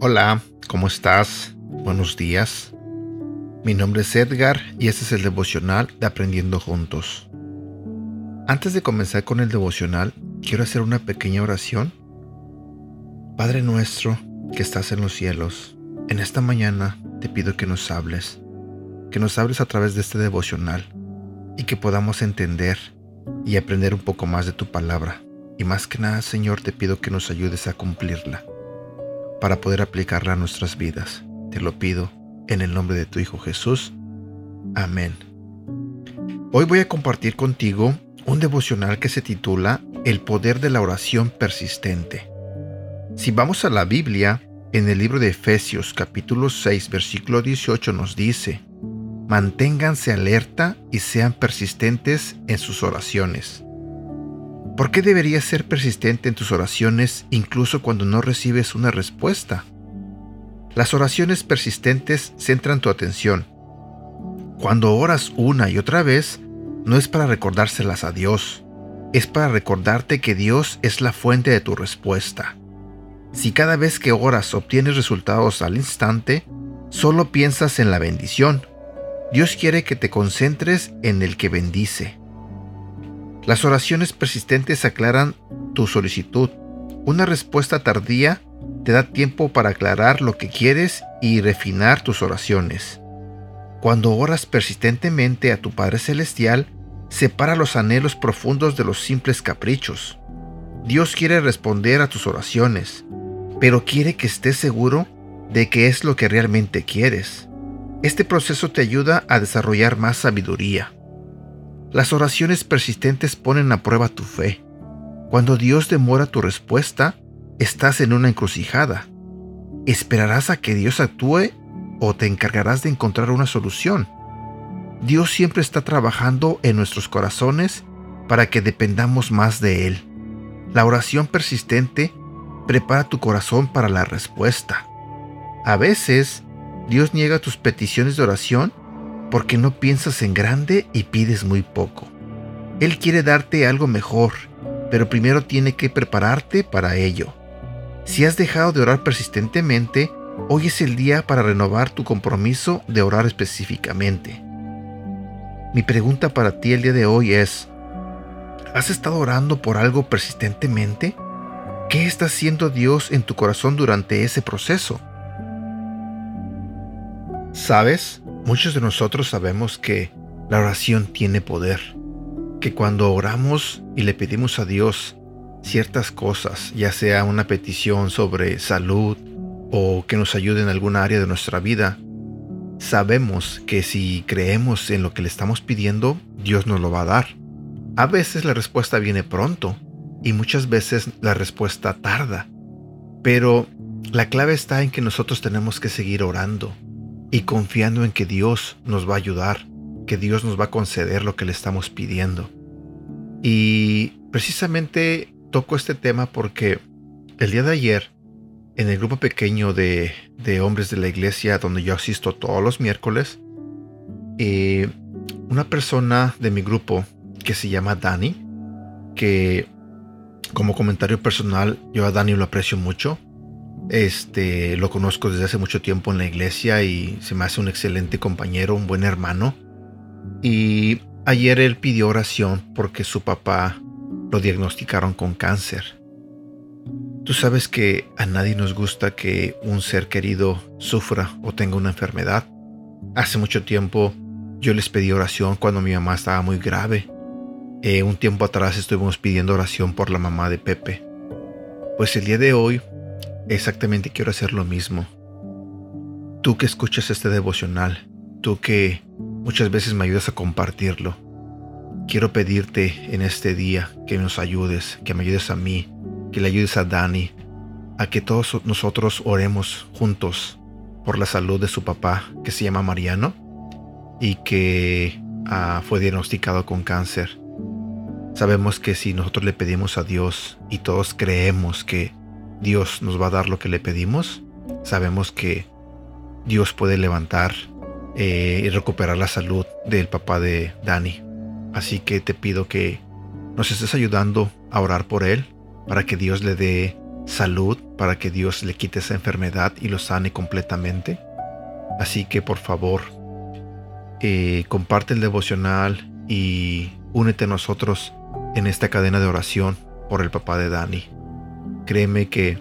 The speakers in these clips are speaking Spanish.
Hola, ¿cómo estás? Buenos días. Mi nombre es Edgar y este es el devocional de Aprendiendo Juntos. Antes de comenzar con el devocional, quiero hacer una pequeña oración. Padre nuestro que estás en los cielos, en esta mañana te pido que nos hables, que nos hables a través de este devocional y que podamos entender y aprender un poco más de tu palabra. Y más que nada, Señor, te pido que nos ayudes a cumplirla para poder aplicarla a nuestras vidas. Te lo pido en el nombre de tu Hijo Jesús. Amén. Hoy voy a compartir contigo un devocional que se titula El poder de la oración persistente. Si vamos a la Biblia, en el libro de Efesios capítulo 6 versículo 18 nos dice, Manténganse alerta y sean persistentes en sus oraciones. ¿Por qué deberías ser persistente en tus oraciones incluso cuando no recibes una respuesta? Las oraciones persistentes centran tu atención. Cuando oras una y otra vez, no es para recordárselas a Dios, es para recordarte que Dios es la fuente de tu respuesta. Si cada vez que oras obtienes resultados al instante, solo piensas en la bendición. Dios quiere que te concentres en el que bendice. Las oraciones persistentes aclaran tu solicitud. Una respuesta tardía te da tiempo para aclarar lo que quieres y refinar tus oraciones. Cuando oras persistentemente a tu Padre Celestial, separa los anhelos profundos de los simples caprichos. Dios quiere responder a tus oraciones, pero quiere que estés seguro de que es lo que realmente quieres. Este proceso te ayuda a desarrollar más sabiduría. Las oraciones persistentes ponen a prueba tu fe. Cuando Dios demora tu respuesta, estás en una encrucijada. ¿Esperarás a que Dios actúe o te encargarás de encontrar una solución? Dios siempre está trabajando en nuestros corazones para que dependamos más de Él. La oración persistente prepara tu corazón para la respuesta. A veces, Dios niega tus peticiones de oración porque no piensas en grande y pides muy poco. Él quiere darte algo mejor, pero primero tiene que prepararte para ello. Si has dejado de orar persistentemente, hoy es el día para renovar tu compromiso de orar específicamente. Mi pregunta para ti el día de hoy es, ¿has estado orando por algo persistentemente? ¿Qué está haciendo Dios en tu corazón durante ese proceso? ¿Sabes? Muchos de nosotros sabemos que la oración tiene poder, que cuando oramos y le pedimos a Dios ciertas cosas, ya sea una petición sobre salud o que nos ayude en alguna área de nuestra vida, sabemos que si creemos en lo que le estamos pidiendo, Dios nos lo va a dar. A veces la respuesta viene pronto y muchas veces la respuesta tarda, pero la clave está en que nosotros tenemos que seguir orando y confiando en que Dios nos va a ayudar, que Dios nos va a conceder lo que le estamos pidiendo. Y precisamente toco este tema porque el día de ayer, en el grupo pequeño de, hombres de la iglesia donde yo asisto todos los miércoles, eh, una persona de mi grupo que se llama Dani, que como comentario personal, yo a Dani lo aprecio mucho, este, lo conozco desde hace mucho tiempo en la iglesia y se me hace un excelente compañero, un buen hermano. Y ayer él pidió oración porque su papá lo diagnosticaron con cáncer. Tú sabes que a nadie nos gusta que un ser querido sufra o tenga una enfermedad. Hace mucho tiempo yo les pedí oración cuando mi mamá estaba muy grave. Eh, un tiempo atrás estuvimos pidiendo oración por la mamá de Pepe. Pues el día de hoy exactamente quiero hacer lo mismo. Tú que escuchas este devocional, tú que muchas veces me ayudas a compartirlo, quiero pedirte en este día que nos ayudes, que me ayudes a mí, que le ayudes a Dani, a que todos nosotros oremos juntos por la salud de su papá, que se llama Mariano, y que ah, fue diagnosticado con cáncer. Sabemos que si nosotros le pedimos a Dios y todos creemos que Dios nos va a dar lo que le pedimos, sabemos que Dios puede levantar eh, y recuperar la salud del papá de Dani. Así que te pido que nos estés ayudando a orar por él, para que Dios le dé salud, para que Dios le quite esa enfermedad y lo sane completamente. Así que por favor, eh, comparte el devocional y únete a nosotros en esta cadena de oración por el papá de Dani. Créeme que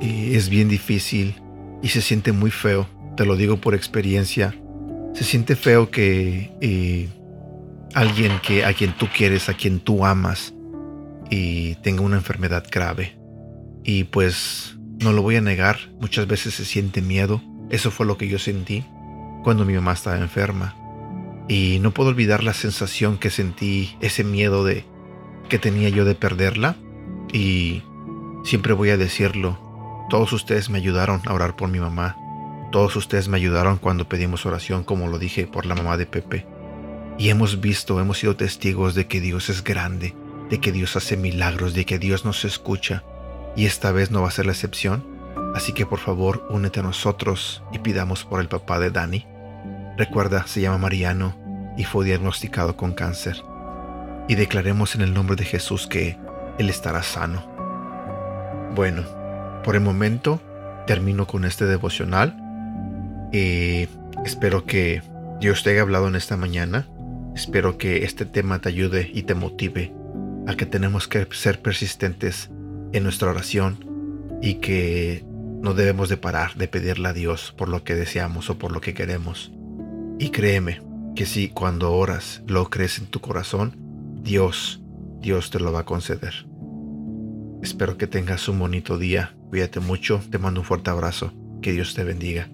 eh, es bien difícil y se siente muy feo, te lo digo por experiencia. Se siente feo que eh, alguien que a quien tú quieres, a quien tú amas, y tenga una enfermedad grave. Y pues no lo voy a negar, muchas veces se siente miedo. Eso fue lo que yo sentí cuando mi mamá estaba enferma. Y no puedo olvidar la sensación que sentí, ese miedo de que tenía yo de perderla. Y siempre voy a decirlo, todos ustedes me ayudaron a orar por mi mamá. Todos ustedes me ayudaron cuando pedimos oración, como lo dije, por la mamá de Pepe. Y hemos visto, hemos sido testigos de que Dios es grande, de que Dios hace milagros, de que Dios nos escucha. Y esta vez no va a ser la excepción. Así que por favor, únete a nosotros y pidamos por el papá de Dani. Recuerda, se llama Mariano y fue diagnosticado con cáncer. Y declaremos en el nombre de Jesús que Él estará sano. Bueno, por el momento termino con este devocional. y espero que Dios te haya hablado en esta mañana. Espero que este tema te ayude y te motive a que tenemos que ser persistentes en nuestra oración y que no debemos de parar de pedirle a Dios por lo que deseamos o por lo que queremos. Y créeme que si cuando oras lo crees en tu corazón, Dios, Dios te lo va a conceder. Espero que tengas un bonito día. Cuídate mucho. Te mando un fuerte abrazo. Que Dios te bendiga.